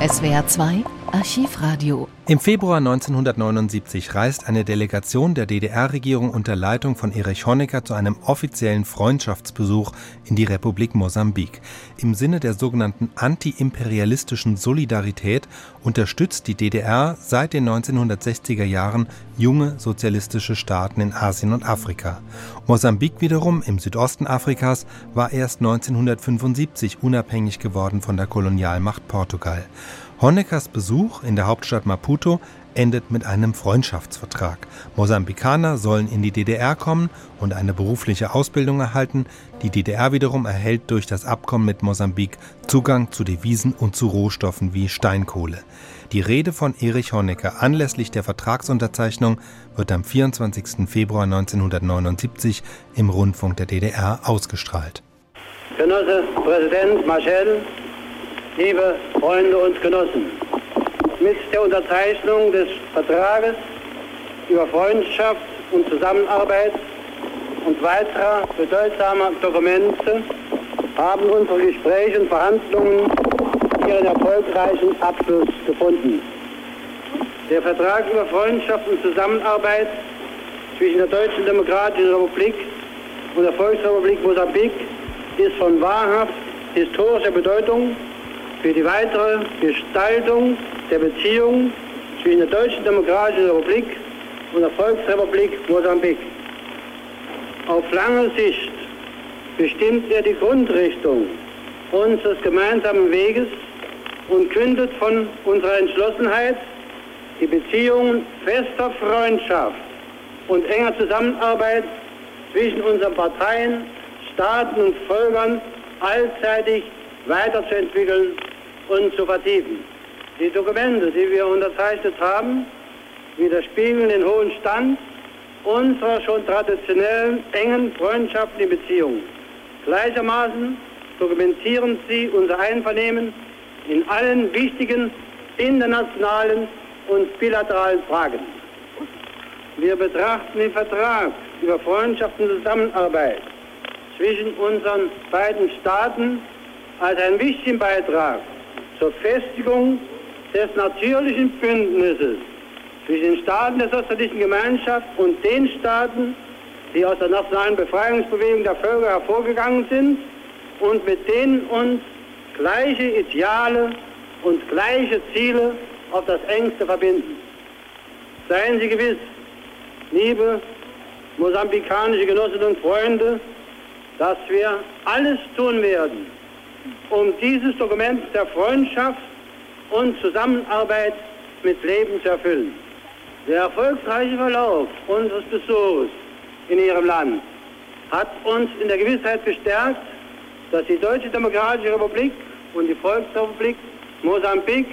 SWR 2 Archivradio. Im Februar 1979 reist eine Delegation der DDR-Regierung unter Leitung von Erich Honecker zu einem offiziellen Freundschaftsbesuch in die Republik Mosambik. Im Sinne der sogenannten antiimperialistischen Solidarität unterstützt die DDR seit den 1960er Jahren junge sozialistische Staaten in Asien und Afrika. Mosambik wiederum im Südosten Afrikas war erst 1975 unabhängig geworden von der Kolonialmacht Portugal. Honeckers Besuch in der Hauptstadt Maputo endet mit einem Freundschaftsvertrag. Mosambikaner sollen in die DDR kommen und eine berufliche Ausbildung erhalten. Die DDR wiederum erhält durch das Abkommen mit Mosambik Zugang zu Devisen und zu Rohstoffen wie Steinkohle. Die Rede von Erich Honecker anlässlich der Vertragsunterzeichnung wird am 24. Februar 1979 im Rundfunk der DDR ausgestrahlt. Genosse Präsident Marschall, liebe Freunde und Genossen, mit der Unterzeichnung des Vertrages über Freundschaft und Zusammenarbeit und weiterer bedeutsamer Dokumente haben unsere Gespräche und Verhandlungen ihren erfolgreichen Abschluss gefunden. Der Vertrag über Freundschaft und Zusammenarbeit zwischen der Deutschen Demokratischen Republik und der Volksrepublik Mosambik ist von wahrhaft historischer Bedeutung für die weitere Gestaltung der Beziehungen zwischen der Deutschen Demokratischen Republik und der Volksrepublik Mosambik. Auf lange Sicht bestimmt er die Grundrichtung unseres gemeinsamen Weges und kündet von unserer Entschlossenheit, die Beziehungen fester Freundschaft und enger Zusammenarbeit zwischen unseren Parteien, Staaten und Völkern allzeitig weiterzuentwickeln und zu vertiefen. Die Dokumente, die wir unterzeichnet haben, widerspiegeln den hohen Stand unserer schon traditionellen engen freundschaftlichen Beziehungen. Gleichermaßen dokumentieren sie unser Einvernehmen in allen wichtigen internationalen und bilateralen Fragen. Wir betrachten den Vertrag über Freundschaft und Zusammenarbeit zwischen unseren beiden Staaten als einen wichtigen Beitrag zur Festigung des natürlichen Bündnisses zwischen den Staaten der sozialistischen Gemeinschaft und den Staaten, die aus der nationalen Befreiungsbewegung der Völker hervorgegangen sind und mit denen uns gleiche Ideale und gleiche Ziele auf das engste verbinden. Seien Sie gewiss, liebe mosambikanische Genossinnen und Freunde, dass wir alles tun werden, um dieses Dokument der Freundschaft und Zusammenarbeit mit Leben zu erfüllen. Der erfolgreiche Verlauf unseres Besuchs in Ihrem Land hat uns in der Gewissheit bestärkt, dass die Deutsche Demokratische Republik und die Volksrepublik Mosambik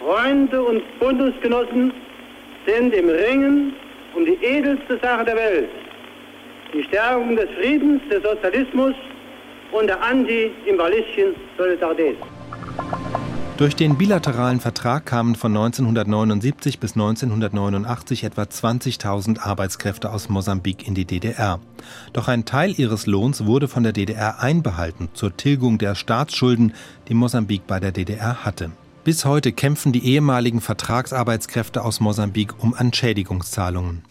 Freunde und Bundesgenossen sind im Ringen um die edelste Sache der Welt, die Stärkung des Friedens, des Sozialismus und der anti-imperialistischen Solidarität. Durch den bilateralen Vertrag kamen von 1979 bis 1989 etwa 20.000 Arbeitskräfte aus Mosambik in die DDR. Doch ein Teil ihres Lohns wurde von der DDR einbehalten zur Tilgung der Staatsschulden, die Mosambik bei der DDR hatte. Bis heute kämpfen die ehemaligen Vertragsarbeitskräfte aus Mosambik um Entschädigungszahlungen.